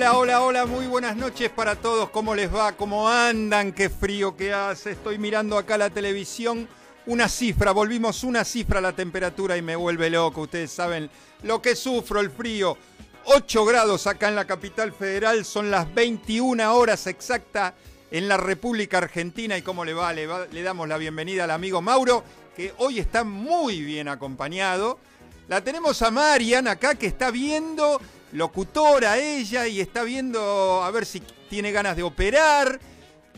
Hola, hola, hola, muy buenas noches para todos. ¿Cómo les va? ¿Cómo andan? Qué frío que hace. Estoy mirando acá la televisión. Una cifra, volvimos una cifra a la temperatura y me vuelve loco. Ustedes saben lo que sufro, el frío. 8 grados acá en la capital federal, son las 21 horas exactas en la República Argentina. ¿Y cómo le va? Le, va, le damos la bienvenida al amigo Mauro, que hoy está muy bien acompañado. La tenemos a Marian acá que está viendo, locutora ella, y está viendo a ver si tiene ganas de operar.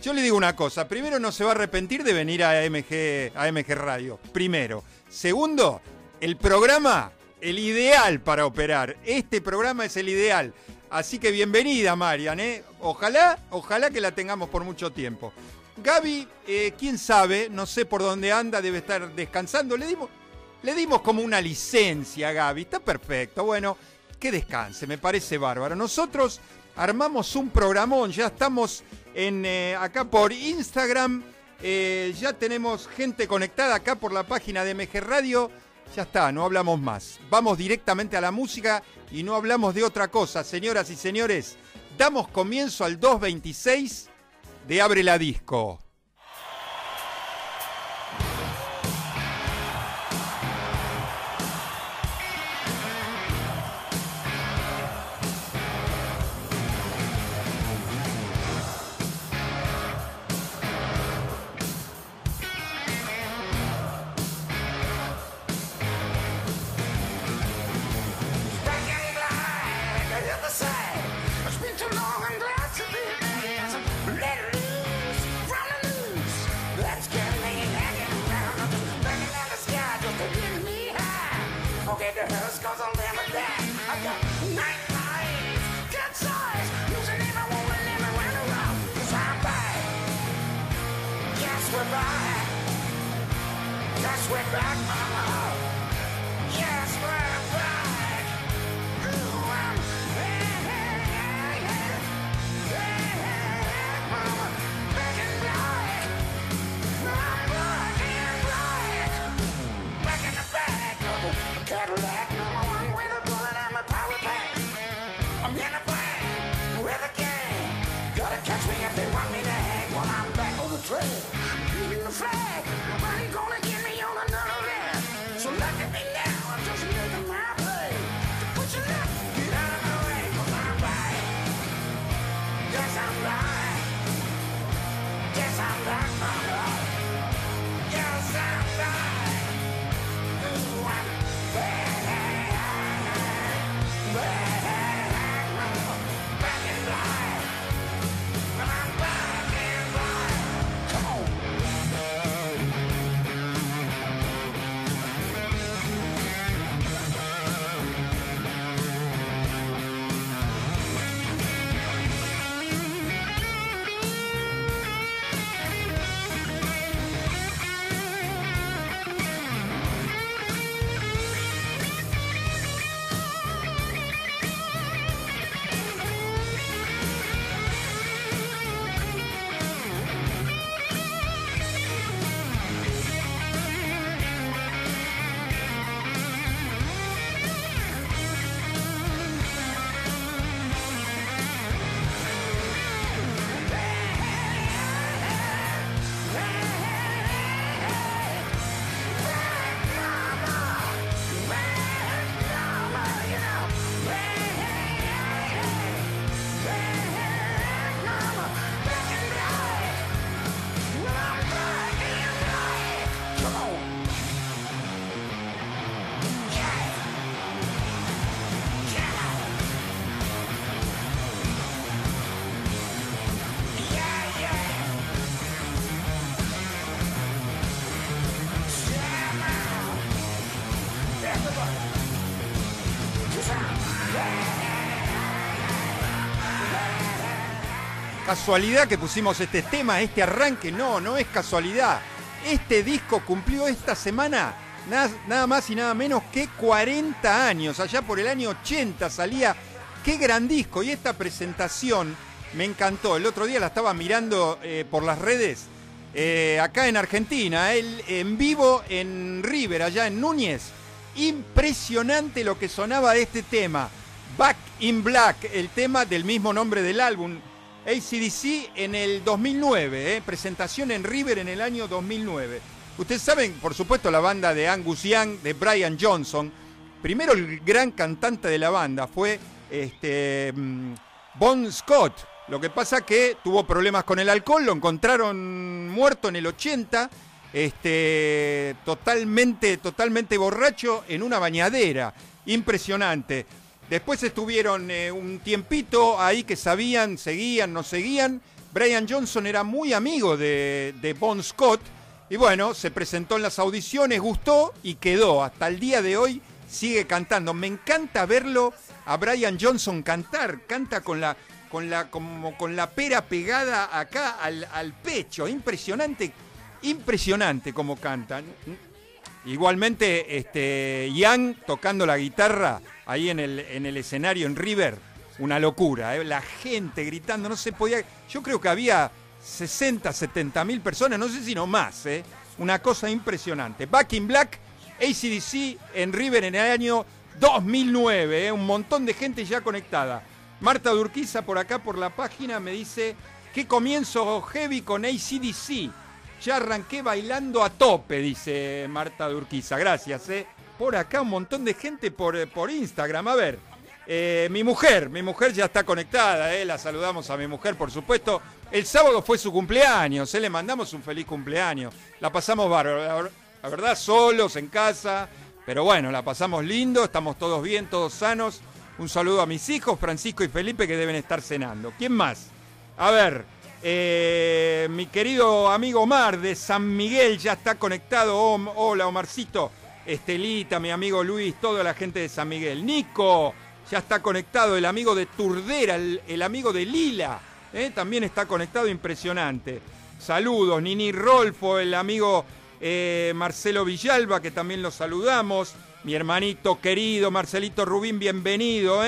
Yo le digo una cosa, primero no se va a arrepentir de venir a MG, a Radio, primero. Segundo, el programa, el ideal para operar. Este programa es el ideal. Así que bienvenida, Marian. ¿eh? Ojalá, ojalá que la tengamos por mucho tiempo. Gaby, eh, quién sabe, no sé por dónde anda, debe estar descansando. Le dimos, le dimos como una licencia a Gaby, está perfecto. Bueno, que descanse, me parece bárbaro. Nosotros armamos un programón, ya estamos en, eh, acá por Instagram, eh, ya tenemos gente conectada acá por la página de MG Radio. Ya está, no hablamos más. Vamos directamente a la música y no hablamos de otra cosa. Señoras y señores, damos comienzo al 226 de Abre la Disco. Casualidad que pusimos este tema, este arranque. No, no es casualidad. Este disco cumplió esta semana nada, más y nada menos que 40 años. Allá por el año 80 salía. Qué gran disco. Y esta presentación me encantó. El otro día la estaba mirando eh, por las redes. Eh, acá en Argentina, él en vivo en River, allá en Núñez. Impresionante lo que sonaba de este tema. Back in Black, el tema del mismo nombre del álbum. ACDC en el 2009, ¿eh? presentación en River en el año 2009. Ustedes saben, por supuesto, la banda de Angus Young, de Brian Johnson. Primero el gran cantante de la banda fue este, mm, Bon Scott. Lo que pasa que tuvo problemas con el alcohol, lo encontraron muerto en el 80, este, totalmente, totalmente borracho en una bañadera. Impresionante. Después estuvieron eh, un tiempito ahí que sabían, seguían, no seguían. Brian Johnson era muy amigo de, de Bon Scott y bueno, se presentó en las audiciones, gustó y quedó. Hasta el día de hoy sigue cantando. Me encanta verlo a Brian Johnson cantar. Canta con la, con la, como con la pera pegada acá al, al pecho. Impresionante, impresionante como canta. Igualmente, este, Young tocando la guitarra ahí en el, en el escenario en River, una locura. ¿eh? La gente gritando, no se podía. Yo creo que había 60, 70 mil personas, no sé si no más, ¿eh? una cosa impresionante. Back in Black, ACDC en River en el año 2009, ¿eh? un montón de gente ya conectada. Marta Durquiza por acá por la página me dice, qué comienzo heavy con ACDC. Ya arranqué bailando a tope, dice Marta Durquiza. Gracias, ¿eh? Por acá un montón de gente por, por Instagram. A ver, eh, mi mujer, mi mujer ya está conectada, ¿eh? La saludamos a mi mujer, por supuesto. El sábado fue su cumpleaños, ¿eh? le mandamos un feliz cumpleaños. La pasamos bárbaro, la verdad, solos en casa, pero bueno, la pasamos lindo, estamos todos bien, todos sanos. Un saludo a mis hijos, Francisco y Felipe, que deben estar cenando. ¿Quién más? A ver, eh, mi querido amigo Omar de San Miguel ya está conectado. hola, Omarcito. Estelita, mi amigo Luis, toda la gente de San Miguel. Nico, ya está conectado. El amigo de Turdera, el amigo de Lila. ¿eh? también está conectado, impresionante. Saludos, Nini Rolfo, el amigo eh, Marcelo Villalba, que también lo saludamos. Mi hermanito querido Marcelito Rubín, bienvenido.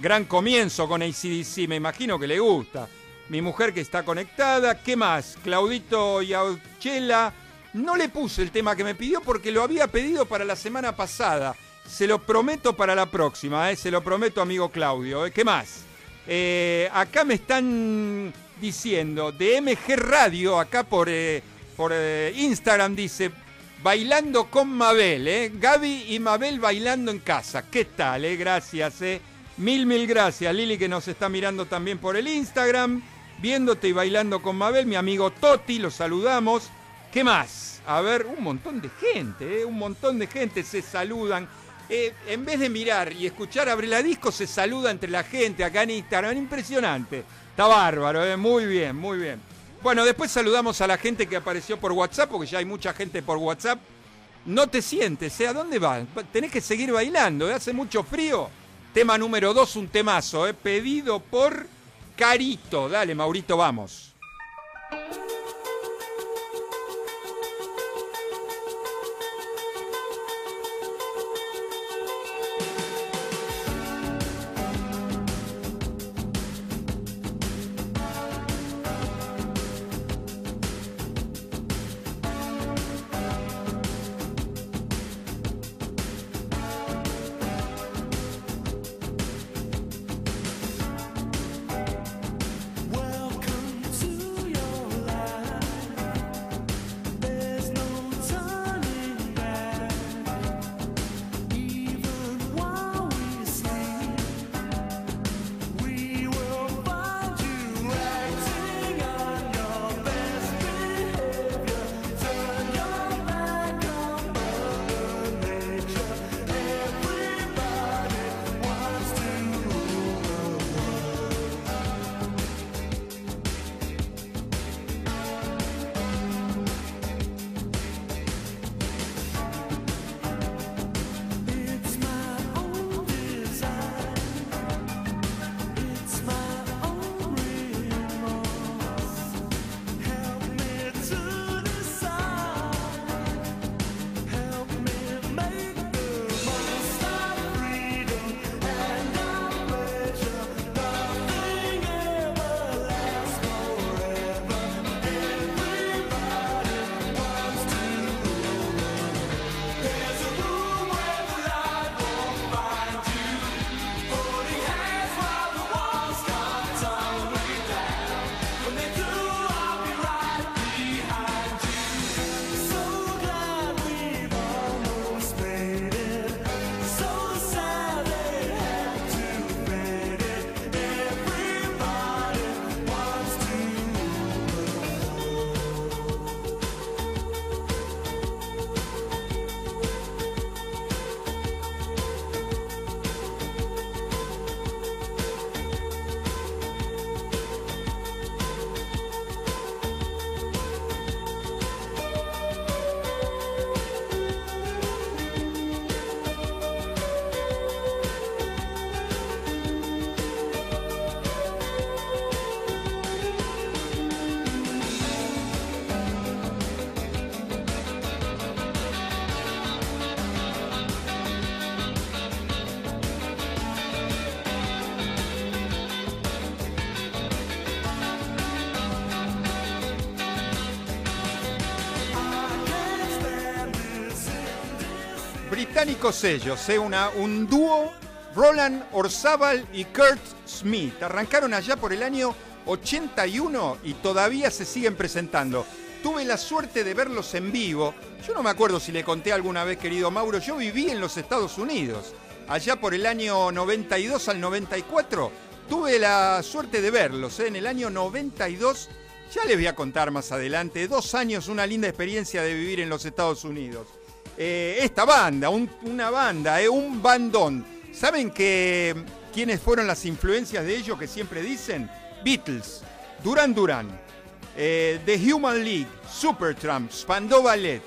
Gran comienzo con ACDC, me imagino que le gusta. Mi mujer que está conectada. ¿Qué más? Claudito Yauchela. No le puse el tema que me pidió porque lo había pedido para la semana pasada. Se lo prometo para la próxima, se lo prometo, amigo Claudio. ¿Qué más? Eh, acá me están diciendo de MG Radio, acá por, eh, por eh, Instagram dice, bailando con Mabel, ¿eh? Gaby y Mabel bailando en casa. ¿Qué tal? Eh? Gracias, eh. Mil, mil gracias. Lili que nos está mirando también por el Instagram, viéndote y bailando con Mabel. Mi amigo Toti, lo saludamos. ¿Qué más? A ver, un montón de gente, ¿eh? un montón de gente se saludan. Eh, en vez de mirar y escuchar Abre Disco, se saluda entre la gente acá en Instagram. Impresionante. Está bárbaro, eh. muy bien, muy bien. Bueno, después saludamos a la gente que apareció por WhatsApp, porque ya hay mucha gente por WhatsApp. No te sientes, ¿eh? ¿A dónde vas? Tenés que seguir bailando. Hace mucho frío. Tema número dos, un temazo. Pedido por Carito. Dale, Maurito, vamos. Británicos ellos, ¿eh? Una, un dúo, Roland Orzábal y Kurt Smith. Arrancaron allá por el año 81 y todavía se siguen presentando. Tuve la suerte de verlos en vivo. Yo no me acuerdo si le conté alguna vez, querido Mauro, yo viví en los Estados Unidos. Allá por el año 92 al 94 tuve la suerte de verlos. ¿eh? En el año 92, ya les voy a contar más adelante, dos años, una linda experiencia de vivir en los Estados Unidos. Eh, esta banda, una banda, eh, un bandón. ¿Saben que, quiénes fueron las influencias de ellos que siempre dicen? Beatles, Duran Duran, eh, The Human League, Supertramp, Spandau Ballet.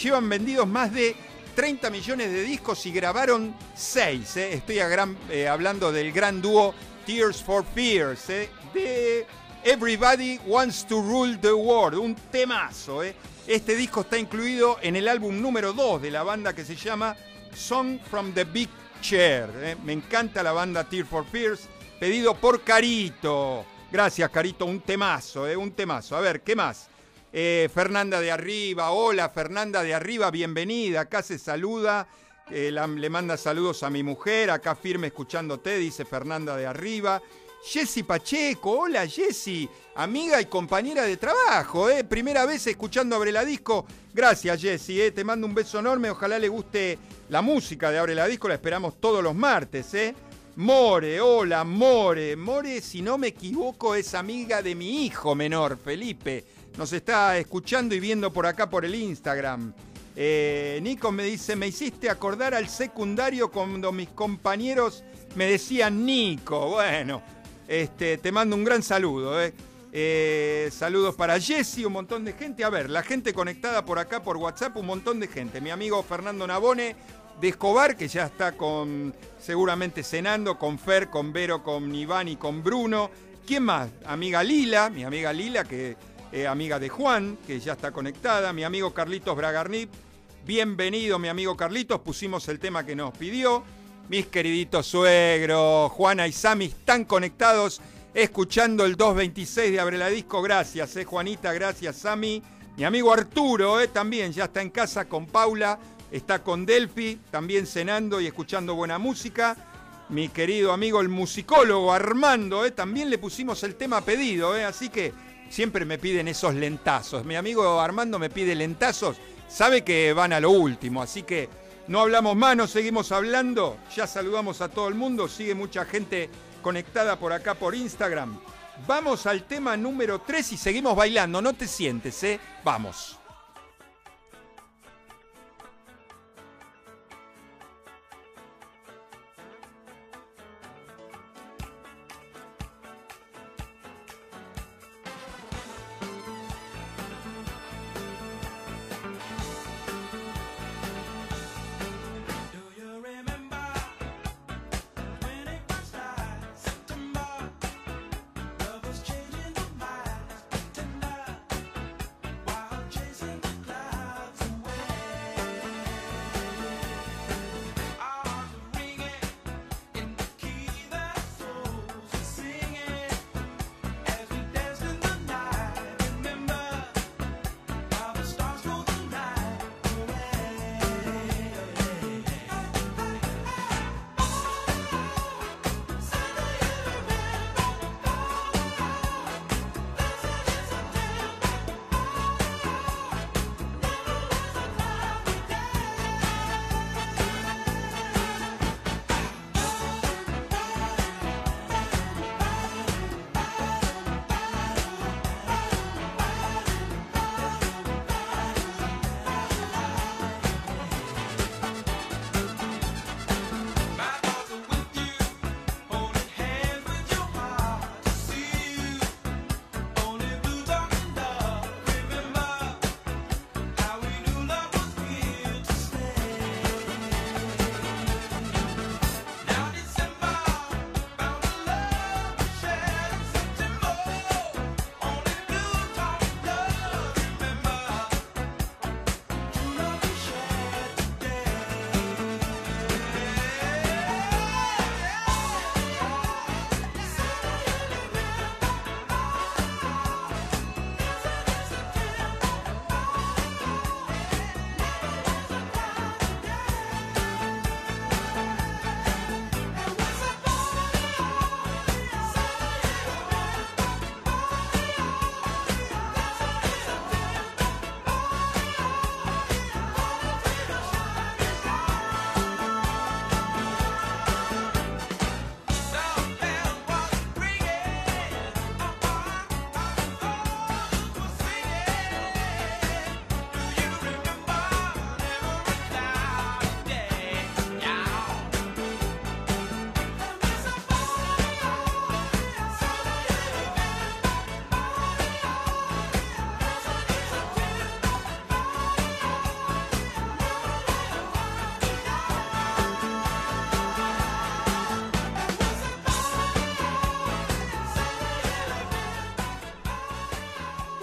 Llevan vendidos más de 30 millones de discos y grabaron 6. Estoy hablando del gran dúo Tears for Fears, de Everybody Wants to Rule the World, un temazo. Este disco está incluido en el álbum número 2 de la banda que se llama Song from the Big Chair. ¿eh? Me encanta la banda Tear for Fears, pedido por Carito. Gracias, Carito, un temazo, ¿eh? un temazo. A ver, ¿qué más? Eh, Fernanda de Arriba, hola Fernanda de Arriba, bienvenida. Acá se saluda, le manda saludos a mi mujer, acá firme escuchándote, dice Fernanda de Arriba. Jessy Pacheco, hola Jessy, amiga y compañera de trabajo, ¿eh? primera vez escuchando Abre la Disco. Gracias Jessy, ¿eh? te mando un beso enorme, ojalá le guste la música de Abre la Disco, la esperamos todos los martes. ¿eh? More, hola More, More si no me equivoco es amiga de mi hijo menor, Felipe. Nos está escuchando y viendo por acá por el Instagram. Eh, Nico me dice, me hiciste acordar al secundario cuando mis compañeros me decían Nico. Bueno, este, te mando un gran saludo. Eh. Eh, saludos para Jesse, un montón de gente. A ver, la gente conectada por acá por WhatsApp, un montón de gente. Mi amigo Fernando Nabone de Escobar, que ya está con seguramente cenando, con Fer, con Vero, con Iván y con Bruno. ¿Quién más? Amiga Lila, mi amiga Lila, que es amiga de Juan, que ya está conectada. Mi amigo Carlitos Bragarnip. Bienvenido, mi amigo Carlitos. Pusimos el tema que nos pidió. Mis queriditos suegros, Juana y Sami están conectados escuchando el 226 de Abre la Disco. Gracias, eh, Juanita, gracias, Sami. Mi amigo Arturo eh, también ya está en casa con Paula, está con Delphi, también cenando y escuchando buena música. Mi querido amigo el musicólogo Armando, eh, también le pusimos el tema pedido, eh, así que siempre me piden esos lentazos. Mi amigo Armando me pide lentazos, sabe que van a lo último, así que no hablamos más, no seguimos hablando. Ya saludamos a todo el mundo. Sigue mucha gente conectada por acá por Instagram. Vamos al tema número 3 y seguimos bailando. No te sientes, ¿eh? Vamos.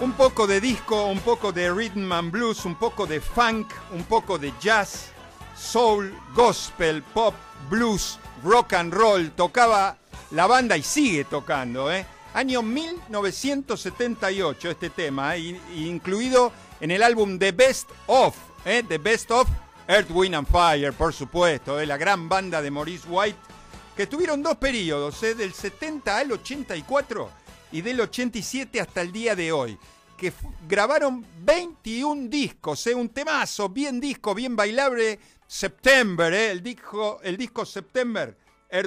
Un poco de disco, un poco de rhythm and blues, un poco de funk, un poco de jazz, soul, gospel, pop, blues, rock and roll. Tocaba la banda y sigue tocando, ¿eh? Año 1978 este tema, ¿eh? incluido en el álbum The Best Of, ¿eh? The Best Of Earth, Wind and Fire, por supuesto, ¿eh? la gran banda de Maurice White, que tuvieron dos periodos, ¿eh? del 70 al 84 y del 87 hasta el día de hoy, que grabaron 21 discos, ¿eh? un temazo, bien disco, bien bailable, September, ¿eh? el, disco, el disco September,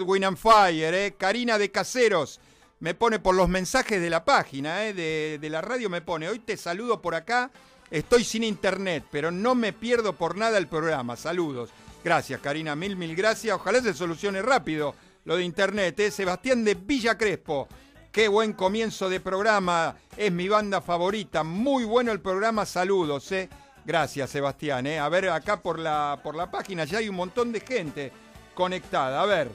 Wind and Fire, ¿eh? Karina de Caseros, me pone por los mensajes de la página, ¿eh? de, de la radio, me pone, hoy te saludo por acá Estoy sin internet, pero no me pierdo por nada el programa. Saludos. Gracias, Karina. Mil, mil gracias. Ojalá se solucione rápido lo de internet. Sebastián de Villa Crespo. Qué buen comienzo de programa. Es mi banda favorita. Muy bueno el programa. Saludos. ¿eh? Gracias, Sebastián. ¿eh? A ver, acá por la, por la página ya hay un montón de gente conectada. A ver.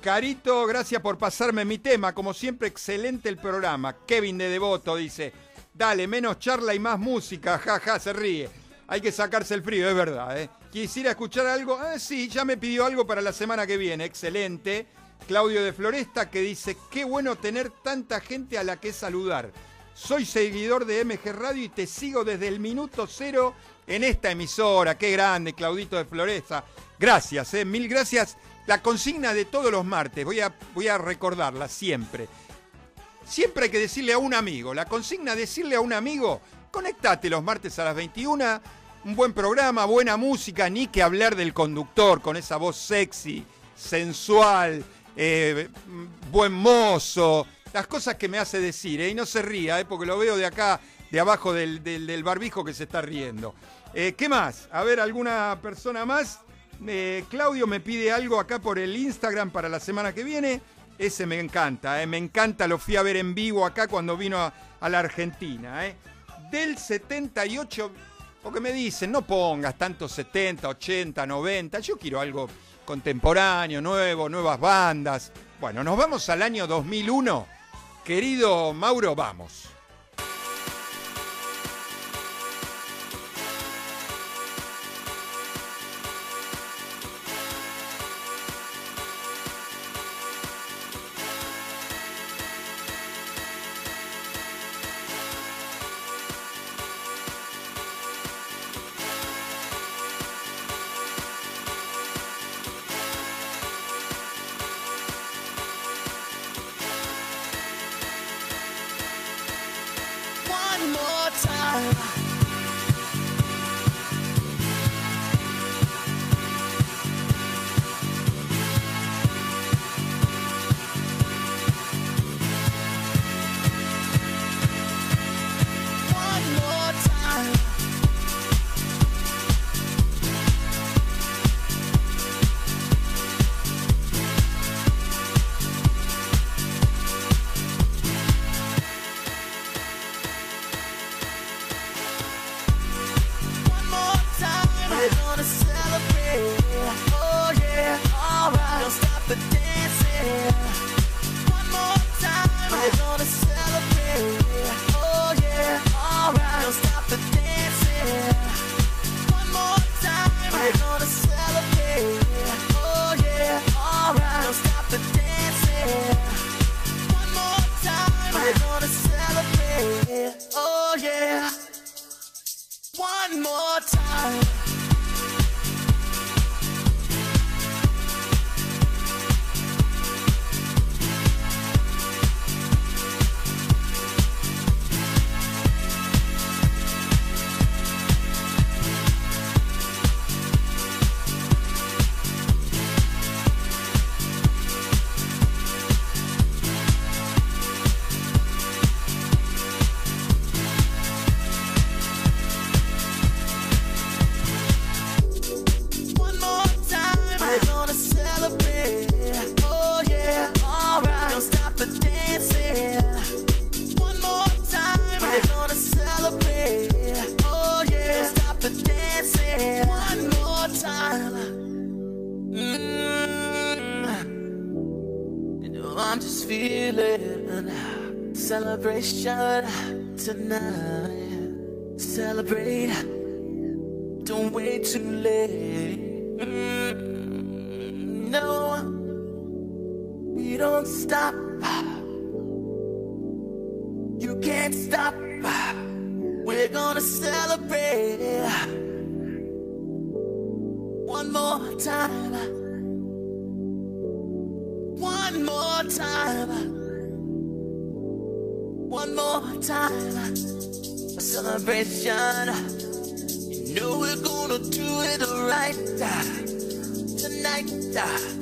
Carito, gracias por pasarme mi tema. Como siempre, excelente el programa. Kevin de Devoto dice. Dale, menos charla y más música, jaja, se ríe. Hay que sacarse el frío, es verdad. ¿eh? Quisiera escuchar algo. Ah, sí, ya me pidió algo para la semana que viene. Excelente. Claudio de Floresta que dice, qué bueno tener tanta gente a la que saludar. Soy seguidor de MG Radio y te sigo desde el minuto cero en esta emisora. Qué grande, Claudito de Floresta. Gracias, ¿eh? mil gracias. La consigna de todos los martes, voy a, voy a recordarla siempre. Siempre hay que decirle a un amigo. La consigna decirle a un amigo, conectate los martes a las 21. Un buen programa, buena música, ni que hablar del conductor con esa voz sexy, sensual, eh, buen mozo. Las cosas que me hace decir, ¿eh? y no se ría, ¿eh? porque lo veo de acá, de abajo del, barbijo que se está riendo. ¿Qué más? A ver, ¿alguna persona más? Claudio me pide algo acá por el Instagram para la semana que viene. Ese me encanta, me encanta, lo fui a ver en vivo acá cuando vino a, la Argentina. Del 78, porque me dicen, no pongas tanto 70, 80, 90, yo quiero algo contemporáneo, nuevo, nuevas bandas. Bueno, nos vamos al año 2001. Querido Mauro, vamos. frustration right tonight.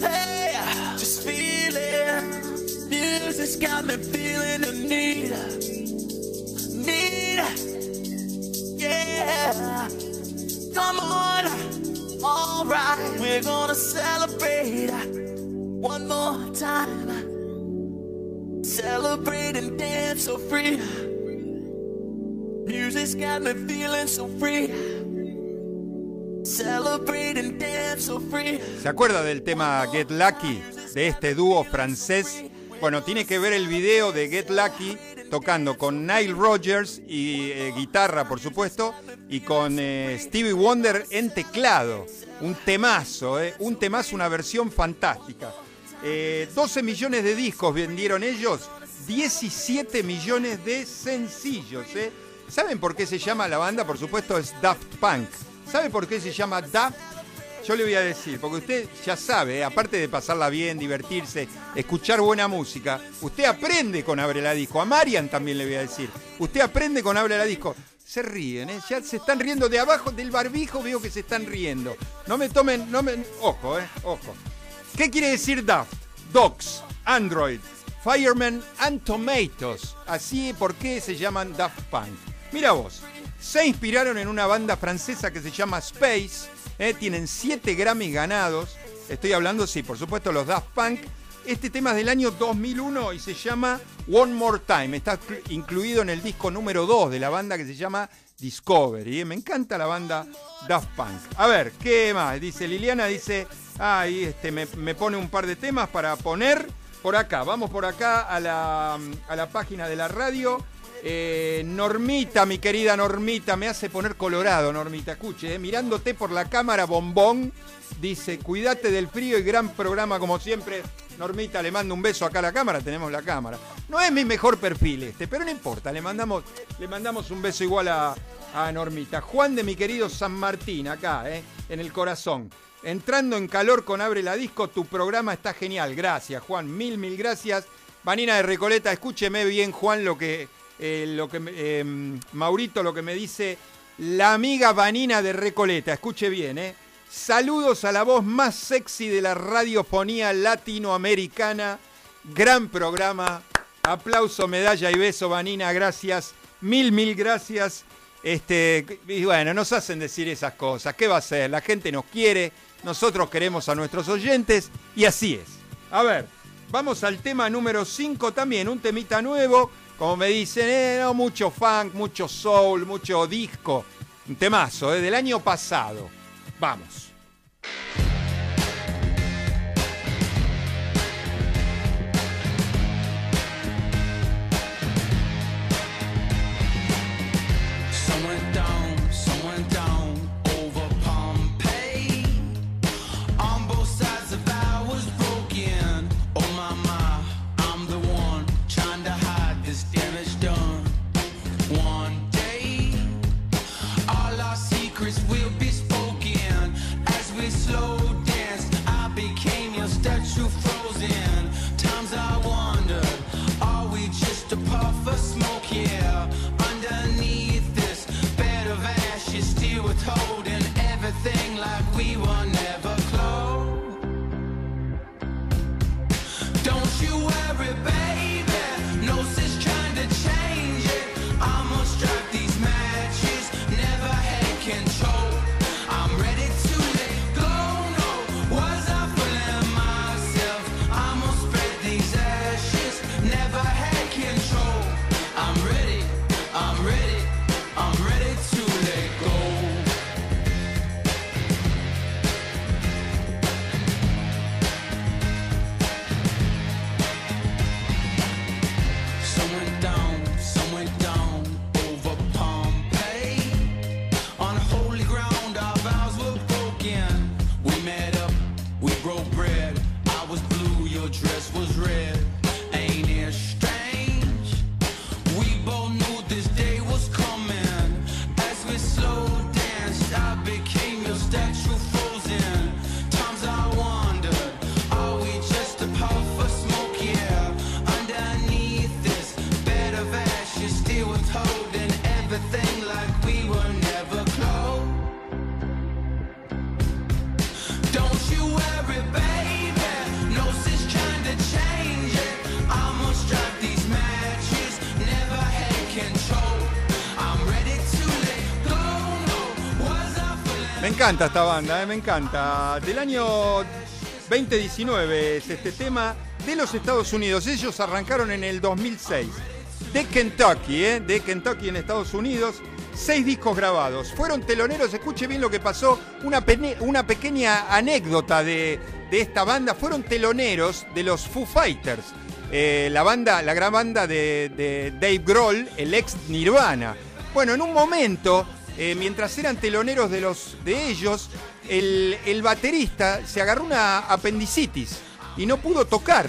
Hey, just feel it. Music's got me feeling the need. Need. Yeah. Come on. Alright, we're gonna celebrate one more time. Celebrate and dance so free. Music's got me feeling so free. ¿Se acuerda del tema Get Lucky de este dúo francés? Bueno, tiene que ver el video de Get Lucky tocando con Nile Rogers y eh, guitarra, por supuesto, y con eh, Stevie Wonder en teclado. Un temazo, eh, un temazo, una versión fantástica. 12 millones de discos vendieron ellos, 17 millones de sencillos. ¿Saben por qué se llama la banda? Por supuesto es Daft Punk. ¿Sabe por qué se llama Daft? Yo le voy a decir, porque usted ya sabe, aparte de pasarla bien, divertirse, escuchar buena música, usted aprende con Abre la Disco. A Marian también le voy a decir, usted aprende con Abre la Disco. Se ríen, ¿eh? ya se están riendo de abajo del barbijo, veo que se están riendo. No me tomen, no me. Ojo, ¿eh? Ojo. ¿Qué quiere decir Daft? Dogs, Android, Fireman and Tomatoes. Así, ¿por qué se llaman Daft Punk? Mira vos, se inspiraron en una banda francesa que se llama Space. ¿eh? tienen 7 Grammy ganados. Estoy hablando, sí, por supuesto, los Daft Punk. Este tema es del año 2001 y se llama One More Time. Está incluido en el disco número 2 de la banda que se llama Discovery. ¿eh? Me encanta la banda Daft Punk. A ver, ¿qué más? Dice Liliana, dice, ahí este, me, pone un par de temas para poner por acá. Vamos por acá a la, a la página de la radio. Eh, Normita, mi querida Normita, me hace poner colorado, Normita. Escuche, eh, mirándote por la cámara, bombón. Dice, cuídate del frío y gran programa como siempre. Normita, le mando un beso acá a la cámara, tenemos la cámara. No es mi mejor perfil este, pero no importa, le mandamos, le mandamos un beso igual a, Normita. Juan de mi querido San Martín, acá, eh, en el corazón. Entrando en calor con Abre la Disco, tu programa está genial. Gracias, Juan. Mil, mil gracias. Vanina de Recoleta, escúcheme bien, Juan, lo que eh, lo que, eh, Maurito lo que me dice la amiga Vanina de Recoleta. Escuche bien, ¿eh? Saludos a la voz más sexy de la radiofonía latinoamericana. Gran programa. Aplauso, medalla y beso, Vanina. Gracias. Mil, mil gracias. Este, y bueno, nos hacen decir esas cosas. ¿Qué va a ser? La gente nos quiere, nosotros queremos a nuestros oyentes y así es. A ver, vamos al tema número 5 también, un temita nuevo como me dicen, eh, mucho funk, mucho soul, mucho disco. Un temazo, eh, del año pasado. Vamos. Encanta esta banda, eh, me encanta. Del año 2019 es este tema de los Estados Unidos. Ellos arrancaron en el 2006. De Kentucky, ¿eh? de Kentucky en Estados Unidos. Seis discos grabados. Fueron teloneros, escuche bien lo que pasó. Una, pequeña anécdota de, esta banda. Fueron teloneros de los Foo Fighters. Eh, la banda, la gran banda de, Dave Grohl, el ex Nirvana. Bueno, en un momento, eh, mientras eran teloneros de, los, de ellos, el, el baterista se agarró una apendicitis y no pudo tocar.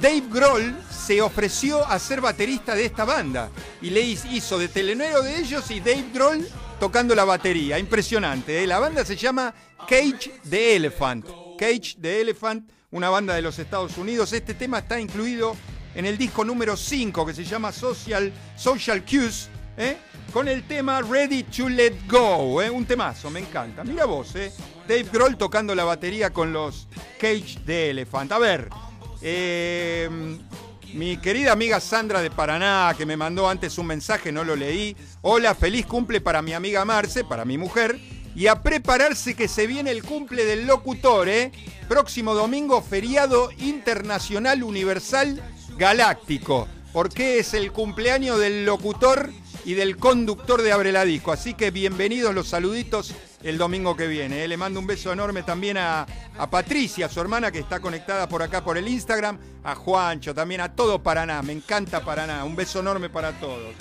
Dave Grohl se ofreció a ser baterista de esta banda y le hizo de telenero de ellos y Dave Grohl tocando la batería. Impresionante. ¿eh? La banda se llama Cage the Elephant. Cage the Elephant, una banda de los Estados Unidos. Este tema está incluido en el disco número 5 que se llama Social, Social Cues. ¿Eh? Con el tema Ready to Let Go, ¿eh? un temazo, me encanta. Mira vos, ¿eh? Dave Grohl tocando la batería con los Cage the Elephant. A ver, eh, mi querida amiga Sandra de Paraná, que me mandó antes un mensaje, no lo leí. Hola, feliz cumple para mi amiga Marce, para mi mujer. Y a prepararse que se viene el cumple del locutor, ¿eh? Próximo domingo, feriado internacional universal galáctico. Porque es el cumpleaños del locutor y del conductor de Abre la Disco. Así que bienvenidos los saluditos el domingo que viene. ¿eh? Le mando un beso enorme también a, Patricia, su hermana, que está conectada por acá por el Instagram, a Juancho, también a todo Paraná. Me encanta Paraná. Un beso enorme para todos.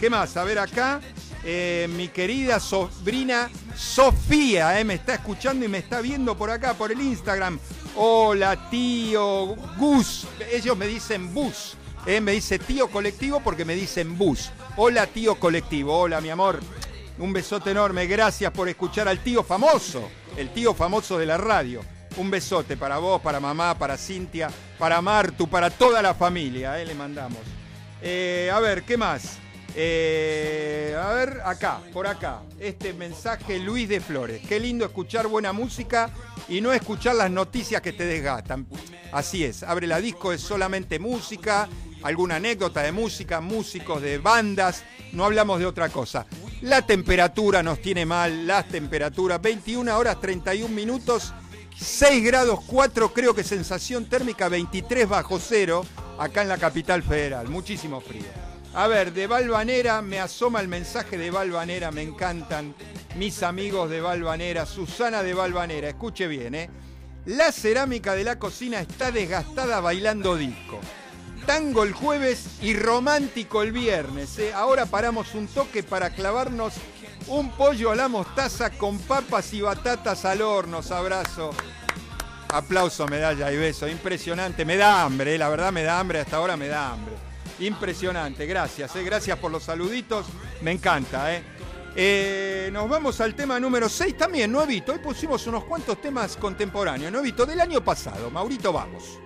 ¿Qué más? A ver acá. Eh, mi querida sobrina Sofía, eh, me está escuchando y me está viendo por acá, por el Instagram. Hola, tío Gus. Ellos me dicen bus. Me dice tío colectivo porque me dicen bus. Hola, tío colectivo. Hola, mi amor. Un besote enorme, gracias por escuchar al tío famoso, el tío famoso de la radio. Un besote para vos, para mamá, para Cintia, para Martu, para toda la familia, eh, le mandamos. Eh, a ver, ¿qué más? Eh, a ver, acá, por acá, este mensaje Luis de Flores. Qué lindo escuchar buena música y no escuchar las noticias que te desgastan. Así es, abre la disco, es solamente música, alguna anécdota de música, músicos de bandas, no hablamos de otra cosa. La temperatura nos tiene mal, las temperaturas, 21 horas 31 minutos, 6 grados 4, creo que sensación térmica 23 bajo cero, acá en la capital federal, muchísimo frío. A ver, de Valvanera me asoma el mensaje de Valvanera, me encantan mis amigos de Valvanera, Susana de Valvanera, escuche bien, ¿eh? La cerámica de la cocina está desgastada bailando disco tango el jueves y romántico el viernes. ¿eh? Ahora paramos un toque para clavarnos un pollo a la mostaza con papas y batatas al horno. Abrazo. Aplauso, medalla y beso. Impresionante. Me da hambre, ¿eh? la verdad me da hambre. Hasta ahora me da hambre. Impresionante. Gracias. ¿eh? Gracias por los saluditos. Me encanta. nos vamos al tema número 6 también, nuevito. Hoy pusimos unos cuantos temas contemporáneos, nuevito, del año pasado. Maurito, vamos.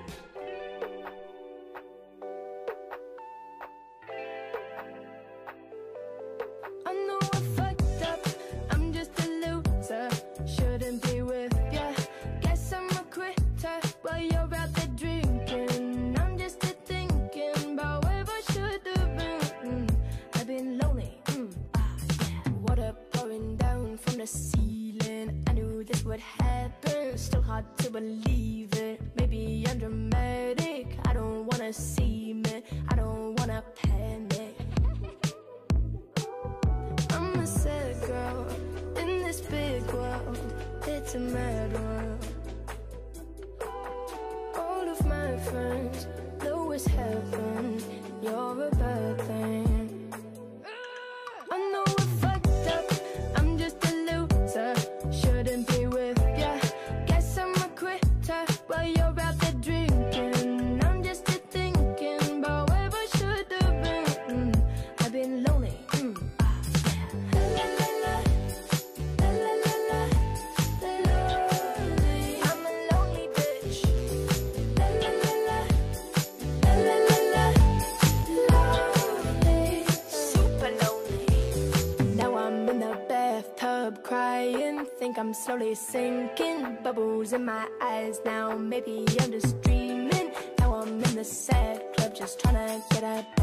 Slowly sinking Bubbles in my eyes. Now Maybe I'm just dreaming. Now I'm in the sad club Just trying to get up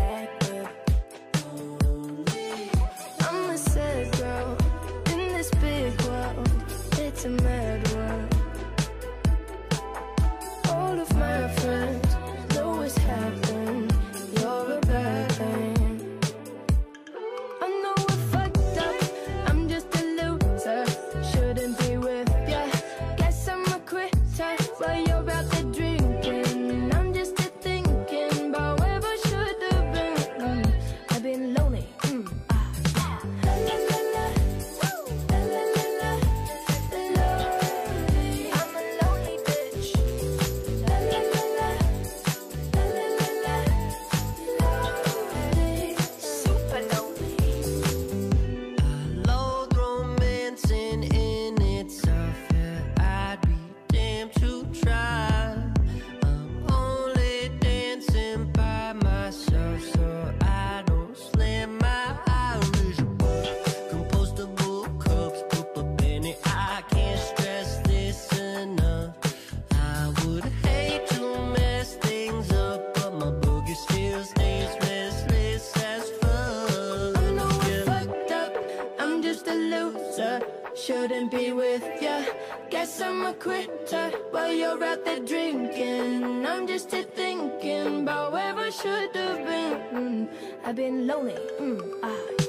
Yeah, guess I'm a quitter while you're out there drinking. I'm just here thinking about where I should have been. Mm, I've been lonely. Mm, ah.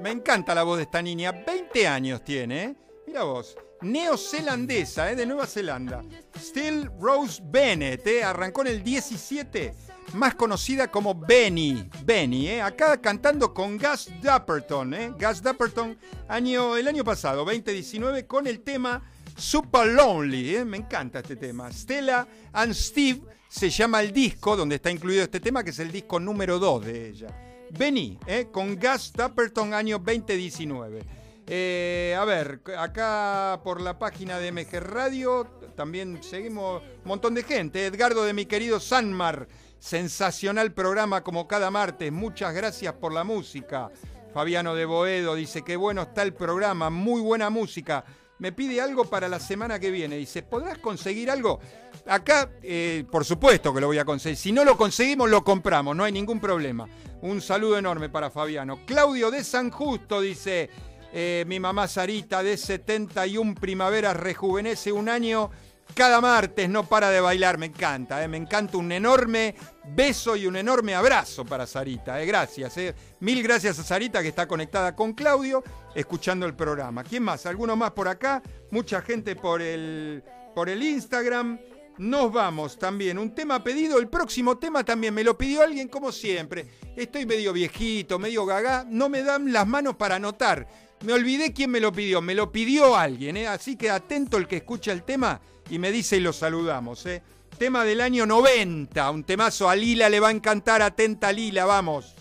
Me encanta la voz de esta niña. 20 años tiene, ¿eh? Mira vos. Neozelandesa, ¿eh? De Nueva Zelanda. Still Rose Bennett, ¿eh? Arrancó en el 17. Más conocida como Benny. Benny, ¿eh? Acá cantando con Gus Dapperton, ¿eh? Gus Dapperton, año, el año pasado, 2019, con el tema Super Lonely. Me encanta este tema. Stella and Steve se llama el disco donde está incluido este tema, que es el disco número 2 de ella. Vení, eh, con Gus Dapperton, año 2019. Eh, a ver, acá por la página de MG Radio también seguimos un montón de gente. Edgardo de mi querido Sanmar, sensacional programa como cada martes. Muchas gracias por la música. Fabiano de Boedo dice que bueno está el programa, muy buena música. Me pide algo para la semana que viene. Dice, ¿podrás conseguir algo? Acá, eh, por supuesto que lo voy a conseguir. Si no lo conseguimos, lo compramos, no hay ningún problema. Un saludo enorme para Fabiano. Claudio de San Justo dice, eh, mi mamá Sarita de 71 primaveras rejuvenece un año. Cada martes no para de bailar, me encanta, eh, me encanta un enorme beso y un enorme abrazo para Sarita, eh, gracias, eh. mil gracias a Sarita que está conectada con Claudio, escuchando el programa. ¿Quién más? ¿Alguno más por acá? Mucha gente por el, por el Instagram. Nos vamos también. Un tema pedido. El próximo tema también me lo pidió alguien como siempre. Estoy medio viejito, medio gaga. No me dan las manos para anotar. Me olvidé quién me lo pidió. Me lo pidió alguien. Así que atento el que escucha el tema y me dice y lo saludamos. ¿eh? Tema del año 90. Un temazo a Lila le va a encantar. Atenta Lila, vamos.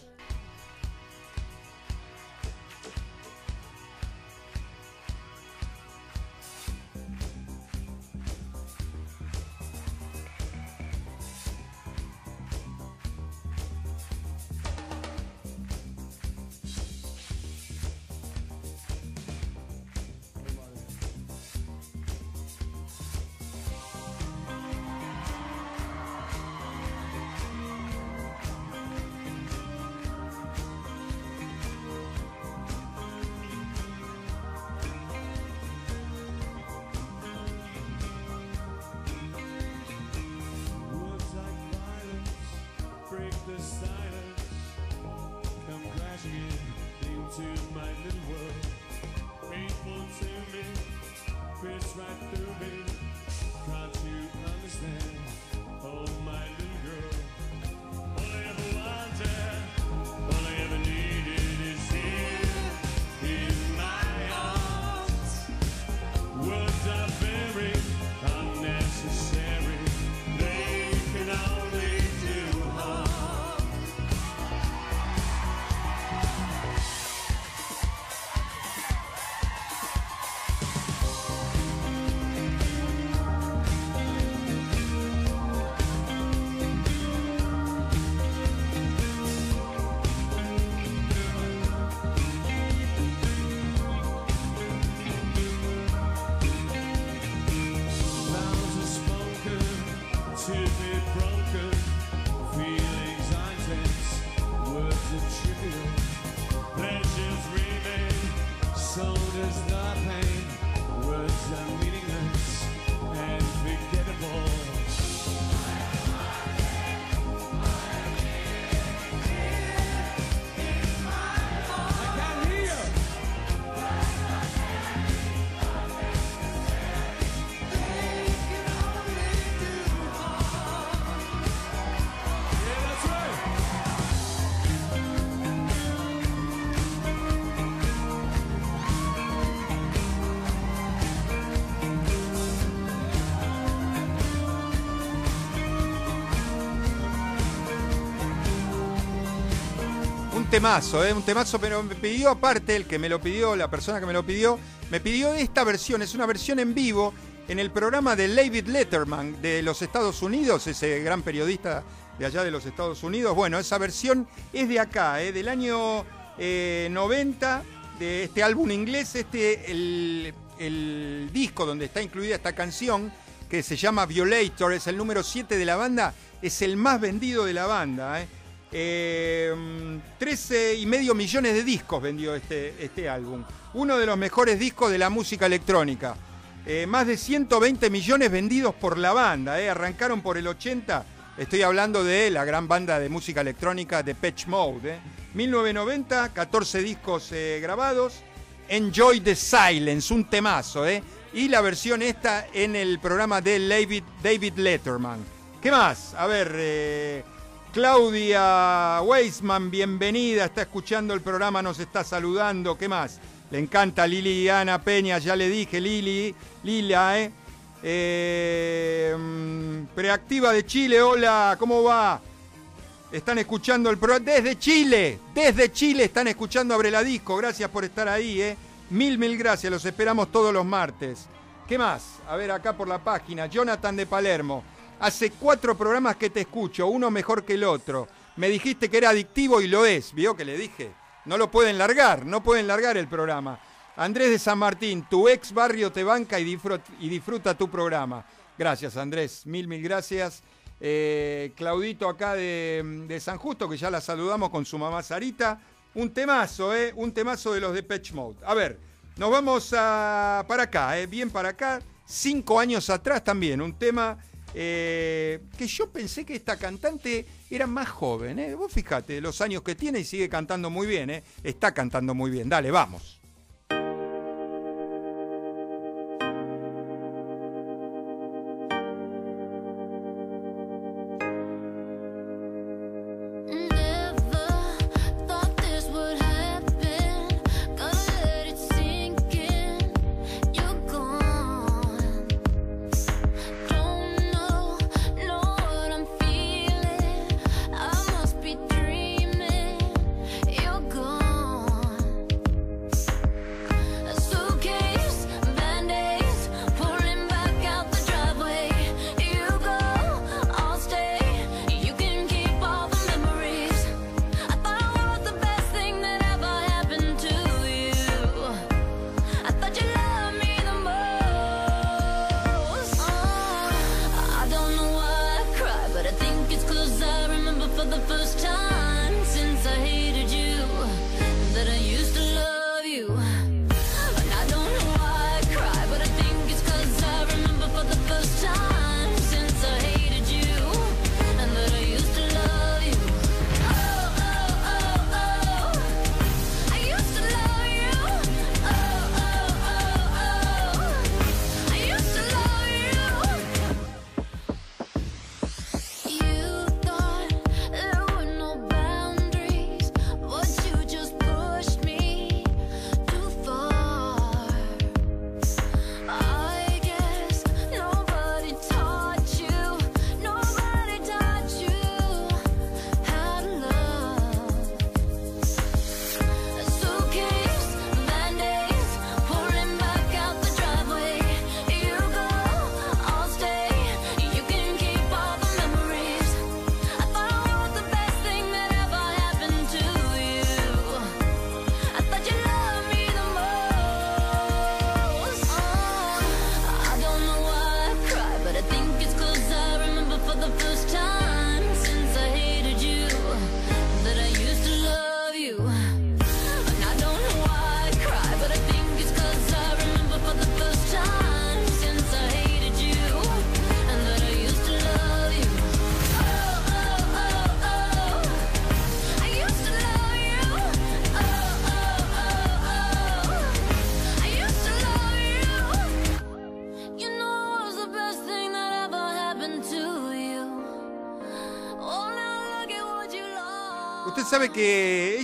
My little world. Painful to me, pierce right through me. Can't you understand? Oh, my little girl. Temazo, ¿eh? un temazo, pero me pidió aparte, el que me lo pidió, la persona que me lo pidió, me pidió esta versión, es una versión en vivo en el programa de David Letterman de los Estados Unidos, ese gran periodista de allá de los Estados Unidos. Bueno, esa versión es de acá, ¿eh? del año eh, 90, de este álbum inglés, este, el, disco donde está incluida esta canción, que se llama Violator, es el número 7 de la banda, es el más vendido de la banda. ¿eh? Eh, 13 y medio millones de discos vendió este, este álbum. Uno de los mejores discos de la música electrónica. Eh, más de 120 millones vendidos por la banda. ¿eh? Arrancaron por el 80. Estoy hablando de la gran banda de música electrónica de Patch Mode. ¿eh? 1990, 14 discos eh, grabados. Enjoy the Silence, un temazo. ¿eh? Y la versión esta en el programa de David, Letterman. ¿Qué más? A ver, eh, Claudia Weisman, bienvenida, está escuchando el programa, nos está saludando. ¿Qué más? Le encanta Liliana Peña, ya le dije, Lili, Lila, ¿eh? Eh, mm, Preactiva de Chile, hola, ¿cómo va? Están escuchando el programa desde Chile, desde Chile están escuchando Abre la Disco, gracias por estar ahí, ¿eh? Mil, mil gracias, los esperamos todos los martes. ¿Qué más? A ver acá por la página, Jonathan de Palermo. Hace cuatro programas que te escucho, uno mejor que el otro. Me dijiste que era adictivo y lo es, ¿vio que le dije? No lo pueden largar, no pueden largar el programa. Andrés de San Martín, tu ex barrio te banca y disfruta, tu programa. Gracias Andrés, mil, mil gracias. Eh, Claudito acá de, de San Justo, que ya la saludamos con su mamá Sarita. Un temazo, ¿eh? Un temazo de los de Patch Mode. A ver, nos vamos a, para acá, ¿eh? Bien para acá. Cinco años atrás también, un tema eh, que yo pensé que esta cantante era más joven. ¿eh? Vos fíjate los años que tiene y sigue cantando muy bien. ¿eh? Está cantando muy bien. Dale, vamos.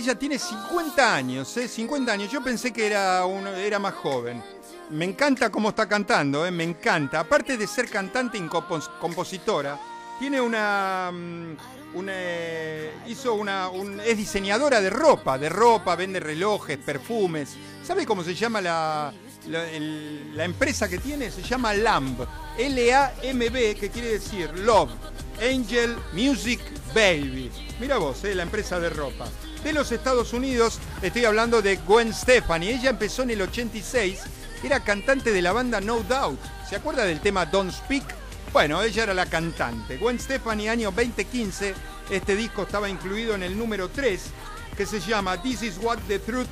Ella tiene 50 años, ¿eh? 50 años. Yo pensé que era, un- era más joven. Me encanta cómo está cantando, ¿eh? me encanta. Aparte de ser cantante y compos- compositora, tiene una, mm, eh, hizo una, un- es diseñadora de ropa, de ropa, vende relojes, perfumes. ¿Sabe cómo se llama la empresa que tiene? Se llama LAMB, L-A-M-B, que quiere decir Love, Angel Music Baby. Mira vos, eh, la empresa de ropa. De los Estados Unidos, estoy hablando de Gwen Stefani. Ella empezó en el 86, era cantante de la banda No Doubt. ¿Se acuerda del tema Don't Speak? Bueno, ella era la cantante. Gwen Stefani, año 2015, este disco estaba incluido en el número 3, que se llama This is what the truth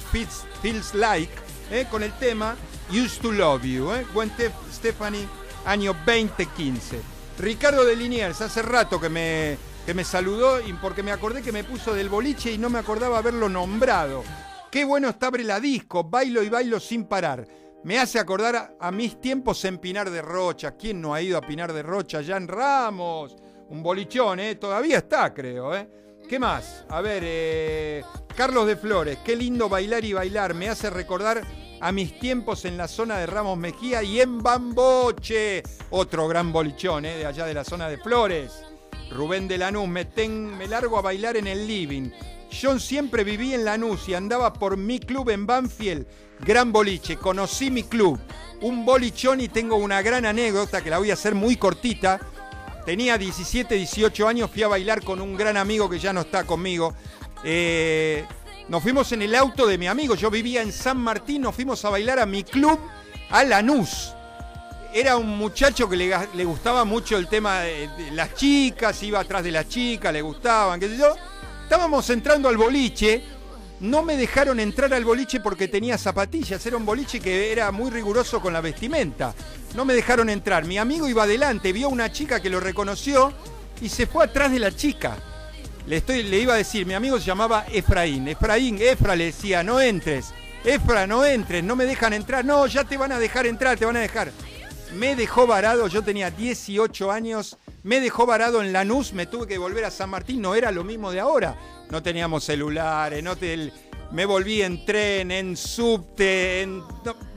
feels, like, eh, con el tema Used to Love You. eh. Gwen Tef- Stefani, año 2015. Ricardo de Liniers, hace rato que me, que me saludó y porque me acordé que me puso del boliche y no me acordaba haberlo nombrado. Qué bueno está Abre la Disco, bailo y bailo sin parar. Me hace acordar a, a mis tiempos en Pinar de Rocha. ¿Quién no ha ido a Pinar de Rocha? Jan Ramos. Un bolichón, ¿eh? Todavía está, creo, ¿eh? ¿Qué más? A ver, eh, Carlos de Flores. Qué lindo bailar y bailar. Me hace recordar a mis tiempos en la zona de Ramos Mejía y en Bamboche. Otro gran bolichón, ¿eh? De allá de la zona de Flores. Rubén de Lanús, me, ten- me largo a bailar en el living. Yo siempre viví en Lanús y andaba por mi club en Banfield. Gran boliche, conocí mi club. Un bolichón y tengo una gran anécdota que la voy a hacer muy cortita. Tenía 17, 18 años, fui a bailar con un gran amigo que ya no está conmigo. Eh, nos fuimos en el auto de mi amigo, yo vivía en San Martín, nos fuimos a bailar a mi club, a Lanús era un muchacho que le, le gustaba mucho el tema de, de las chicas, iba atrás de las chicas, le gustaban, qué sé yo. Estábamos entrando al boliche, no me dejaron entrar al boliche porque tenía zapatillas, era un boliche que era muy riguroso con la vestimenta. No me dejaron entrar. Mi amigo iba adelante, vio una chica que lo reconoció y se fue atrás de la chica. Le, estoy, le iba a decir, mi amigo se llamaba Efraín. Efraín, Efra le decía, no entres. Efra, no entres, no me dejan entrar. No, ya te van a dejar entrar, te van a dejar. Me dejó varado, yo tenía 18 años, me dejó varado en Lanús, me tuve que volver a San Martín, no era lo mismo de ahora. No teníamos celulares, no te- me volví en tren, en subte, en-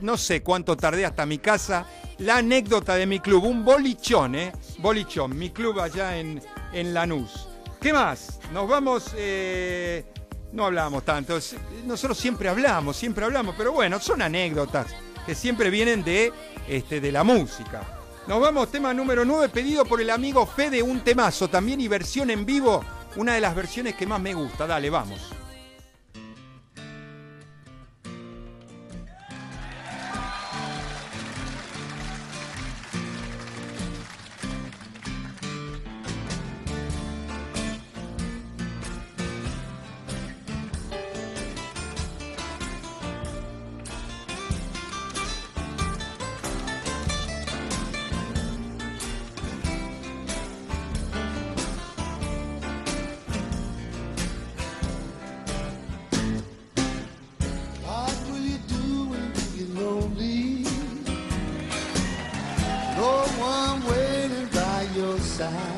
no, sé cuánto tardé hasta mi casa. La anécdota de mi club, un bolichón, ¿eh? Bolichón, mi club allá en, en Lanús. ¿Qué más? Nos vamos... eh, no hablamos tanto, nosotros siempre hablamos, siempre hablamos, pero bueno, son anécdotas que siempre vienen de, este, de la música. Nos vamos, tema número 9, pedido por el amigo Fede, un temazo también y versión en vivo, una de las versiones que más me gusta. Dale, vamos. time.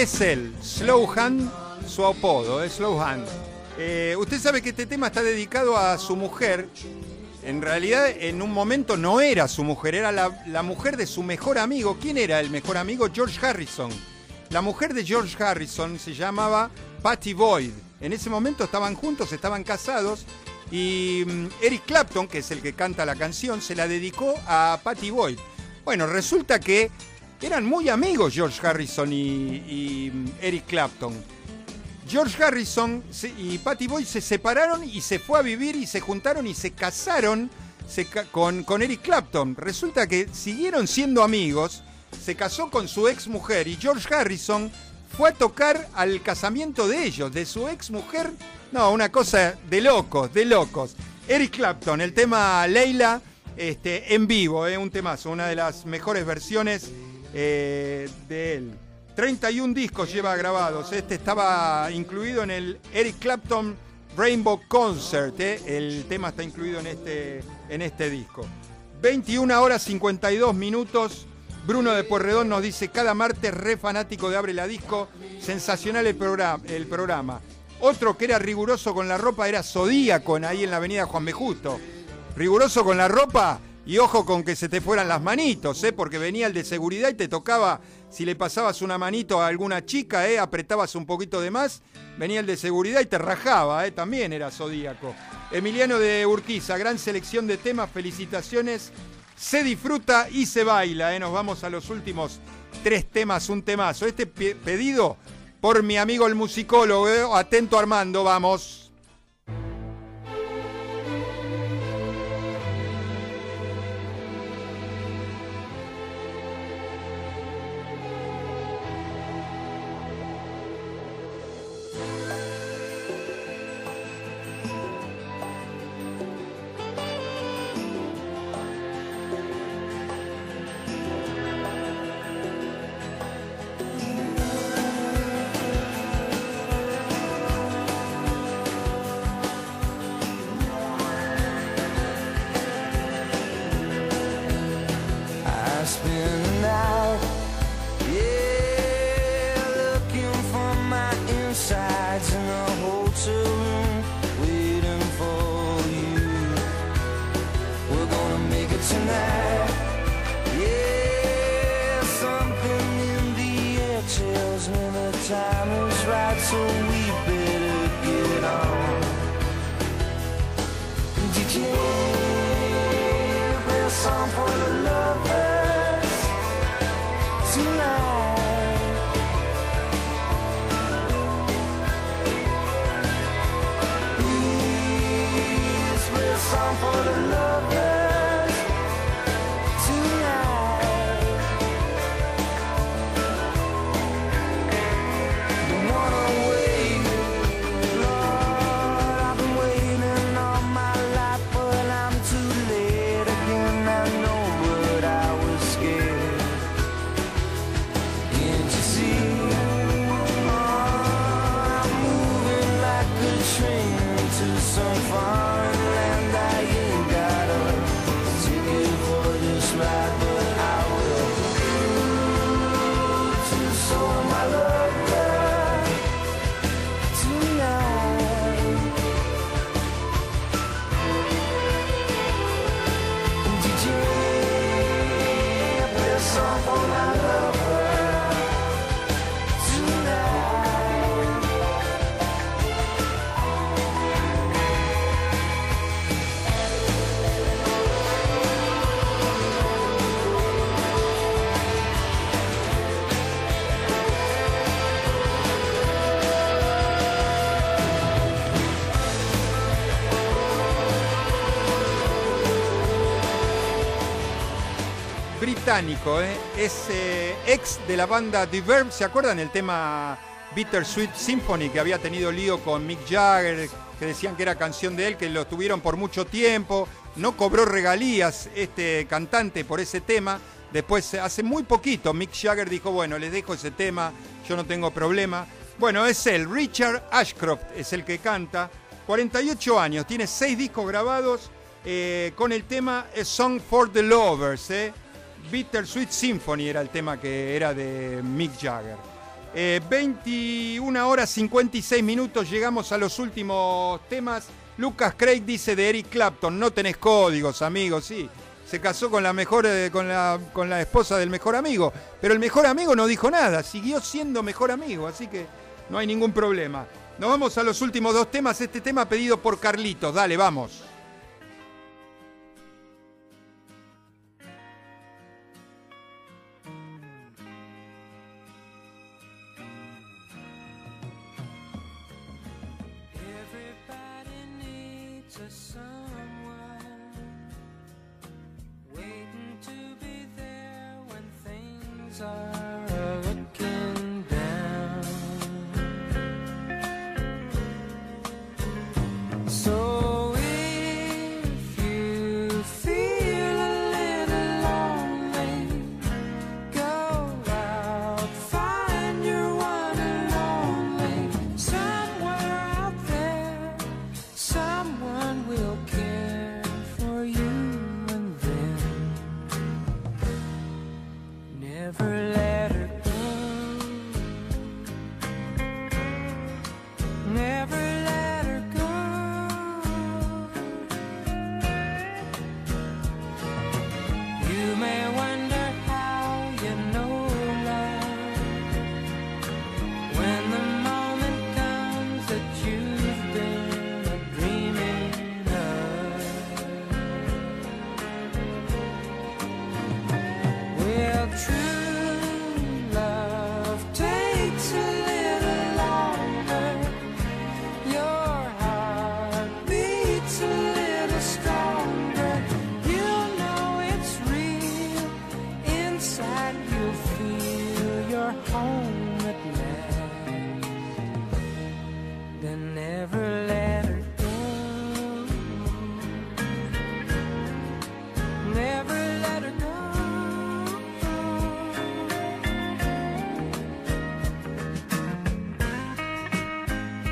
Inglés él, Slow Hand, su apodo, es Slow Hand. Eh, usted sabe que este tema está dedicado a su mujer. En realidad, en un momento no era su mujer, era la, la mujer de su mejor amigo. ¿Quién era el mejor amigo? George Harrison. La mujer de George Harrison se llamaba Patty Boyd. En ese momento estaban juntos, estaban casados. Y mm, Eric Clapton, que es el que canta la canción, se la dedicó a Patty Boyd. Bueno, resulta que eran muy amigos George Harrison y, mm, Eric Clapton. George Harrison y Patty Boyd se separaron y se fue a vivir y se juntaron y se casaron con, con Eric Clapton. Resulta que siguieron siendo amigos, se casó con su ex mujer y George Harrison fue a tocar al casamiento de ellos, de su ex mujer. No, una cosa de locos, de locos. Eric Clapton, el tema Leila, este, en vivo, eh, un temazo, una de las mejores versiones eh, de él. 31 discos lleva grabados. Este estaba incluido en el Eric Clapton Rainbow Concert. eh. El tema está incluido en este, en este disco. 21 horas 52 minutos. Bruno de Porredón nos dice, cada martes re fanático de Abre la Disco. Sensacional el programa. El programa. Otro que era riguroso con la ropa era Zodíaco, ahí en la avenida Juan B. Riguroso con la ropa y ojo con que se te fueran las manitos, ¿eh? porque venía el de seguridad y te tocaba, si le pasabas una manito a alguna chica, ¿eh? apretabas un poquito de más, venía el de seguridad y te rajaba, ¿eh? también era Zodíaco. Emiliano de Urquiza, gran selección de temas, felicitaciones. Se disfruta y se baila, ¿eh? nos vamos a los últimos tres temas, un temazo. Este pe- pedido por mi amigo el musicólogo, ¿eh? atento Armando, vamos. ¿Eh? es eh, ex de la banda The Verb. ¿Se acuerdan el tema Bittersweet Symphony que había tenido lío con Mick Jagger? Que decían que era canción de él, que lo tuvieron por mucho tiempo. No cobró regalías este cantante por ese tema. Después, hace muy poquito, Mick Jagger dijo: Bueno, les dejo ese tema, yo no tengo problema. Bueno, es él, Richard Ashcroft, es el que canta. 48 años, tiene 6 discos grabados eh, con el tema Song for the Lovers. Bittersweet Symphony era el tema que era de Mick Jagger. Eh, 21 horas 56 minutos, llegamos a los últimos temas. Lucas Craig dice de Eric Clapton, no tenés códigos, amigos, sí. Se casó con la mejor, eh, con la, con la esposa del mejor amigo, pero el mejor amigo no dijo nada, siguió siendo mejor amigo, así que no hay ningún problema. Nos vamos a los últimos dos temas, este tema pedido por Carlitos, dale, vamos.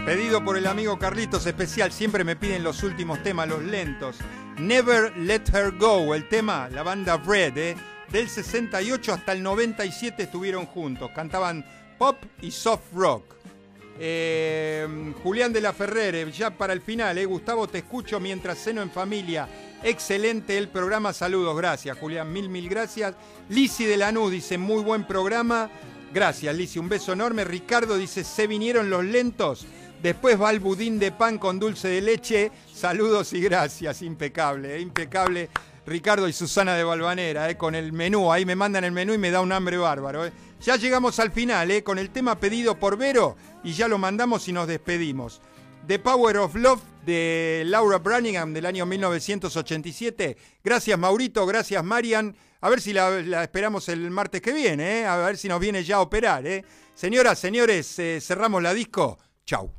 Pedido por el amigo Carlitos especial, siempre me piden los últimos temas, los lentos. Never Let Her Go, el tema, la banda Red, ¿eh? del 68 hasta el 97 estuvieron juntos, cantaban pop y soft rock. Eh, Julián de la Ferrere, ya para el final, ¿eh? Gustavo, te escucho mientras ceno en familia. Excelente el programa, saludos, gracias Julián, mil, mil gracias. Lisi de Lanús dice, muy buen programa. Gracias, Lisi, un beso enorme. Ricardo dice, se vinieron los lentos. Después va el budín de pan con dulce de leche. Saludos y gracias. Impecable, eh, impecable. Ricardo y Susana de Valvanera, eh, con el menú. Ahí me mandan el menú y me da un hambre bárbaro. eh. Ya llegamos al final, eh, con el tema pedido por Vero y ya lo mandamos y nos despedimos. The Power of Love de Laura Branningham del año 1987. Gracias Maurito, gracias Marian. A ver si la, la esperamos el martes que viene, eh, a ver si nos viene ya a operar. Señoras, señores, cerramos la disco. Chau.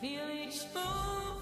Feel each move